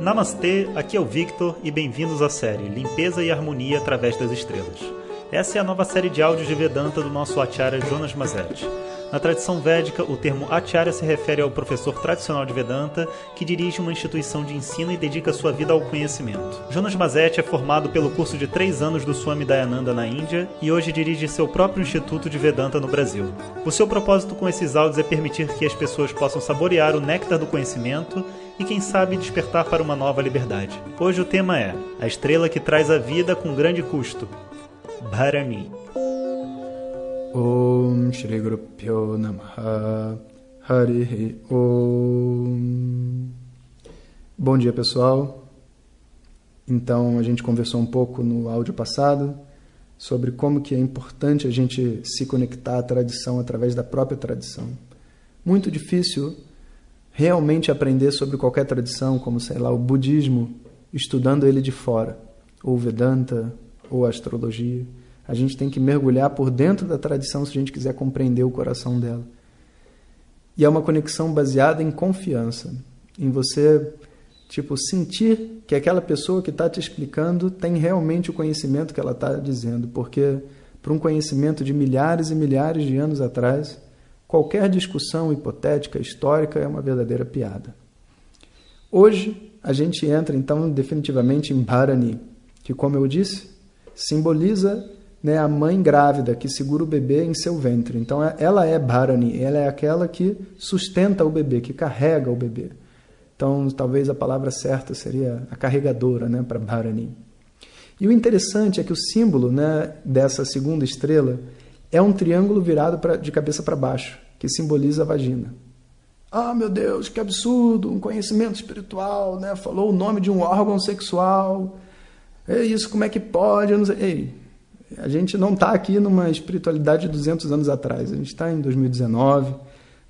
Namastê, aqui é o Victor e bem-vindos à série Limpeza e Harmonia através das Estrelas. Essa é a nova série de áudios de Vedanta do nosso Acharya Jonas Mazetti. Na tradição védica, o termo Acharya se refere ao professor tradicional de Vedanta que dirige uma instituição de ensino e dedica sua vida ao conhecimento. Jonas Mazetti é formado pelo curso de três anos do Swami Dayananda na Índia e hoje dirige seu próprio Instituto de Vedanta no Brasil. O seu propósito com esses áudios é permitir que as pessoas possam saborear o néctar do conhecimento e, quem sabe, despertar para uma nova liberdade. Hoje o tema é A Estrela que Traz a Vida com Grande Custo. Bharani. Shri Pyo Namaha Harihi Om Bom dia pessoal. Então a gente conversou um pouco no áudio passado sobre como que é importante a gente se conectar à tradição através da própria tradição. Muito difícil realmente aprender sobre qualquer tradição, como sei lá, o budismo, estudando ele de fora, ou Vedanta, ou astrologia. A gente tem que mergulhar por dentro da tradição se a gente quiser compreender o coração dela. E é uma conexão baseada em confiança, em você tipo sentir que aquela pessoa que está te explicando tem realmente o conhecimento que ela está dizendo, porque para um conhecimento de milhares e milhares de anos atrás, qualquer discussão hipotética histórica é uma verdadeira piada. Hoje a gente entra então definitivamente em Bharani, que como eu disse simboliza né, a mãe grávida que segura o bebê em seu ventre. Então é, ela é Bharani, ela é aquela que sustenta o bebê, que carrega o bebê. Então talvez a palavra certa seria a carregadora né, para Bharani. E o interessante é que o símbolo né, dessa segunda estrela é um triângulo virado pra, de cabeça para baixo, que simboliza a vagina. Ah, meu Deus, que absurdo! Um conhecimento espiritual, né? Falou o nome de um órgão sexual. É isso, como é que pode? Eu não sei. Ei, a gente não está aqui numa espiritualidade de 200 anos atrás. A gente está em 2019,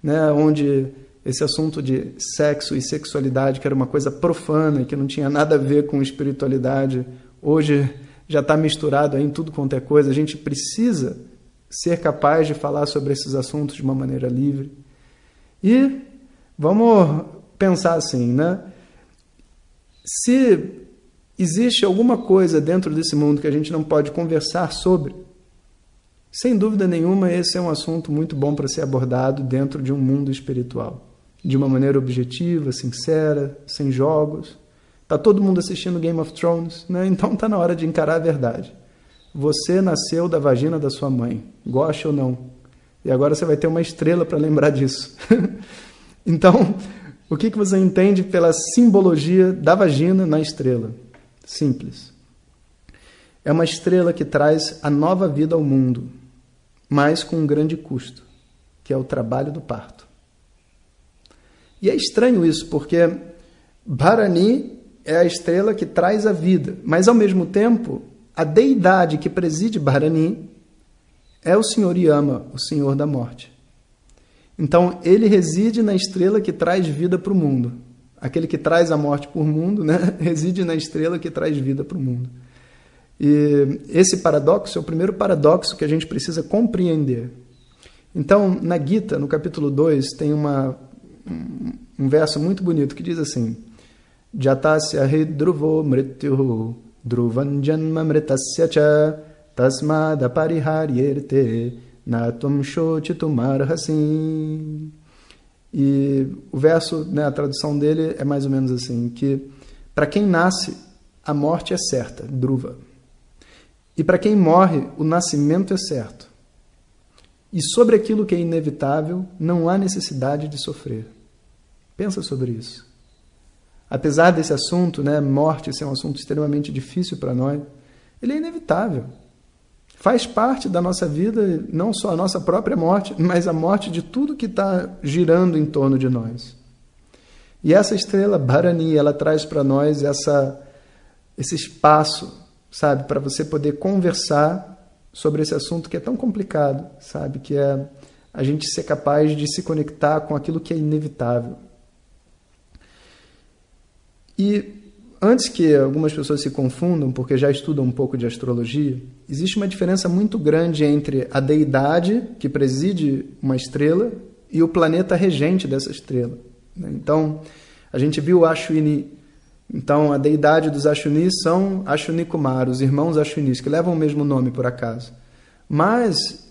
né? Onde esse assunto de sexo e sexualidade, que era uma coisa profana, que não tinha nada a ver com espiritualidade, hoje já está misturado em tudo quanto é coisa. A gente precisa ser capaz de falar sobre esses assuntos de uma maneira livre. E vamos pensar assim, né? Se existe alguma coisa dentro desse mundo que a gente não pode conversar sobre, sem dúvida nenhuma, esse é um assunto muito bom para ser abordado dentro de um mundo espiritual, de uma maneira objetiva, sincera, sem jogos. Tá todo mundo assistindo Game of Thrones, né? Então tá na hora de encarar a verdade. Você nasceu da vagina da sua mãe, goste ou não. E agora você vai ter uma estrela para lembrar disso. então, o que, que você entende pela simbologia da vagina na estrela? Simples. É uma estrela que traz a nova vida ao mundo, mas com um grande custo, que é o trabalho do parto. E é estranho isso, porque Bharani é a estrela que traz a vida, mas ao mesmo tempo, a deidade que preside Bharani é o Senhor Yama, o Senhor da morte. Então, ele reside na estrela que traz vida para o mundo. Aquele que traz a morte para o mundo né, reside na estrela que traz vida para o mundo. E esse paradoxo é o primeiro paradoxo que a gente precisa compreender. Então, na Gita, no capítulo 2, tem uma, um verso muito bonito que diz assim: Jatasya hidruvo mrityu dhruvan janma mritasya cha tasmad apariharyerte natum shochitumarhasi. E o verso, né, a tradução dele é mais ou menos assim, que para quem nasce, a morte é certa, druva. E para quem morre, o nascimento é certo. E sobre aquilo que é inevitável, não há necessidade de sofrer. Pensa sobre isso. Apesar desse assunto, né, morte ser um assunto extremamente difícil para nós, ele é inevitável. Faz parte da nossa vida, não só a nossa própria morte, mas a morte de tudo que está girando em torno de nós. E essa estrela Bharani, ela traz para nós essa, esse espaço, sabe, para você poder conversar sobre esse assunto que é tão complicado, sabe, que é a gente ser capaz de se conectar com aquilo que é inevitável. E antes que algumas pessoas se confundam, porque já estudam um pouco de astrologia, existe uma diferença muito grande entre a deidade que preside uma estrela e o planeta regente dessa estrela. Né? Então, a gente viu Ashwini Então, a deidade dos Ashunis são Ashuni Kumar, os irmãos Ashunis, que levam o mesmo nome por acaso. Mas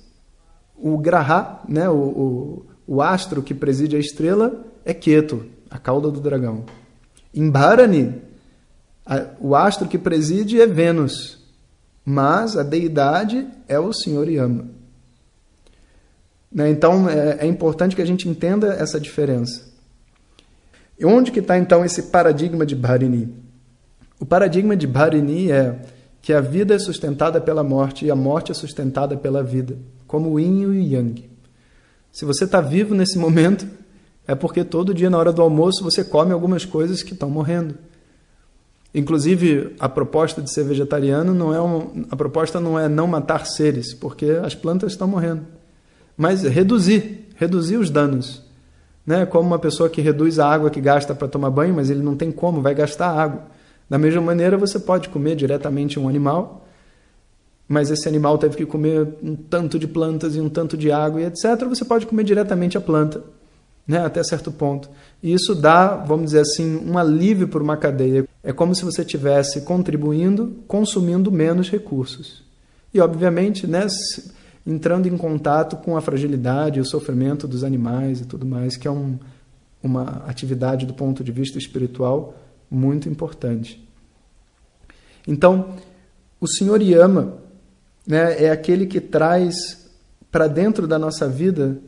o Graha, né, o, o, o astro que preside a estrela, é Keto, a cauda do dragão. Em Bharani, o astro que preside é Vênus, mas a deidade é o Senhor Yama. Né, então, é, é importante que a gente entenda essa diferença. E onde que está então esse paradigma de Bharini? O paradigma de Bharini é que a vida é sustentada pela morte e a morte é sustentada pela vida, como o yin e o yang. Se você está vivo nesse momento, é porque todo dia na hora do almoço você come algumas coisas que estão morrendo. Inclusive, a proposta de ser vegetariano não é um, a proposta não é não matar seres, porque as plantas estão morrendo, mas reduzir, reduzir os danos né? Como uma pessoa que reduz a água que gasta para tomar banho, mas ele não tem como, vai gastar água. Da mesma maneira, você pode comer diretamente um animal, mas esse animal teve que comer um tanto de plantas e um tanto de água e etc. Você pode comer diretamente a planta, né? até certo ponto. E isso dá, vamos dizer assim, um alívio para uma cadeia. É como se você estivesse contribuindo, consumindo menos recursos. E, obviamente, né, entrando em contato com a fragilidade e o sofrimento dos animais e tudo mais, que é um, uma atividade do ponto de vista espiritual muito importante. Então, o Senhor Yama né, é aquele que traz para dentro da nossa vida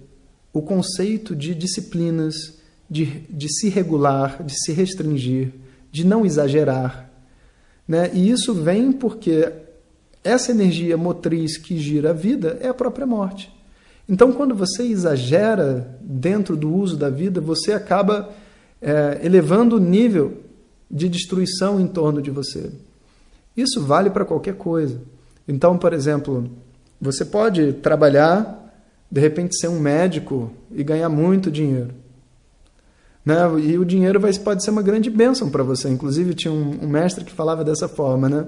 o conceito de disciplinas, de, de se regular, de se restringir, de não exagerar. Né? E isso vem porque essa energia motriz que gira a vida é a própria morte. Então, quando você exagera dentro do uso da vida, você acaba é, elevando o nível de destruição em torno de você. Isso vale para qualquer coisa. Então, por exemplo, você pode trabalhar, de repente ser um médico e ganhar muito dinheiro. Né? E o dinheiro vai, pode ser uma grande bênção para você. Inclusive, tinha um, um mestre que falava dessa forma, né?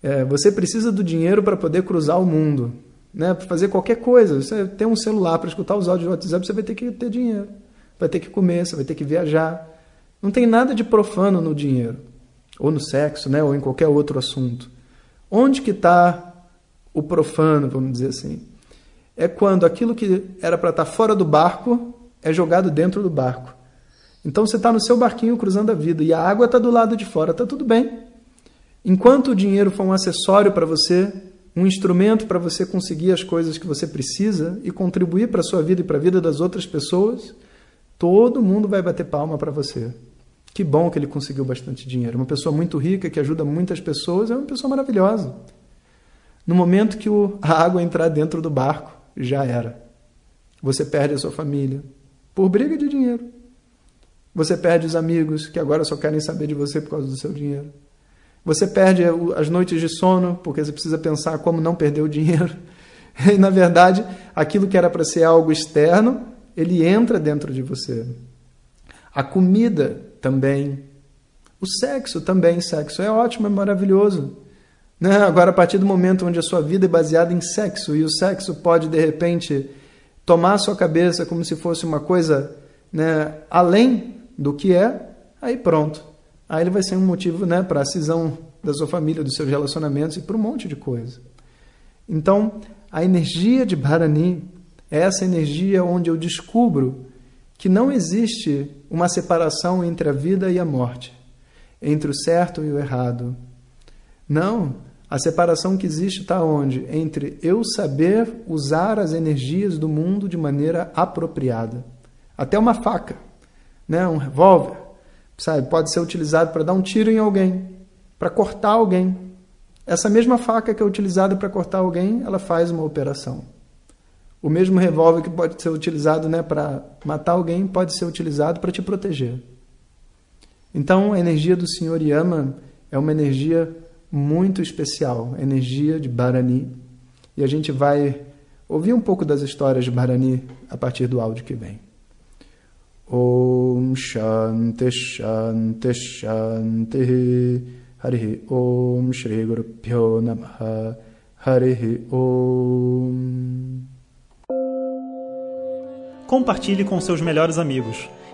É, você precisa do dinheiro para poder cruzar o mundo, né? para fazer qualquer coisa. Você tem um celular para escutar os áudios do WhatsApp, você vai ter que ter dinheiro. Vai ter que comer, você vai ter que viajar. Não tem nada de profano no dinheiro, ou no sexo, né? ou em qualquer outro assunto. Onde que está o profano, vamos dizer assim? É quando aquilo que era para estar tá fora do barco é jogado dentro do barco. Então você está no seu barquinho cruzando a vida e a água está do lado de fora, está tudo bem. Enquanto o dinheiro for um acessório para você, um instrumento para você conseguir as coisas que você precisa e contribuir para a sua vida e para a vida das outras pessoas, todo mundo vai bater palma para você. Que bom que ele conseguiu bastante dinheiro. Uma pessoa muito rica que ajuda muitas pessoas é uma pessoa maravilhosa. No momento que a água entrar dentro do barco, já era. Você perde a sua família por briga de dinheiro. Você perde os amigos que agora só querem saber de você por causa do seu dinheiro. Você perde as noites de sono, porque você precisa pensar como não perder o dinheiro. E, na verdade, aquilo que era para ser algo externo, ele entra dentro de você. A comida também. O sexo também. Sexo é ótimo, é maravilhoso. Né? Agora, a partir do momento onde a sua vida é baseada em sexo e o sexo pode, de repente, tomar a sua cabeça como se fosse uma coisa né, além do que é, aí pronto aí ele vai ser um motivo né, para a cisão da sua família, dos seus relacionamentos e para um monte de coisa. Então, a energia de Bharani é essa energia onde eu descubro que não existe uma separação entre a vida e a morte, entre o certo e o errado. Não, a separação que existe está onde? Entre eu saber usar as energias do mundo de maneira apropriada. Até uma faca, né? um revólver Sabe? Pode ser utilizado para dar um tiro em alguém, para cortar alguém. Essa mesma faca que é utilizada para cortar alguém, ela faz uma operação. O mesmo revólver que pode ser utilizado né, para matar alguém pode ser utilizado para te proteger. Então, a energia do Senhor Yama é uma energia muito especial, energia de Bharani. E a gente vai ouvir um pouco das histórias de Bharani a partir do áudio que vem. Om Shanti Shanti Shanti Om Shri Guru Pyo Namaha Hari Om Compartilhe com seus melhores amigos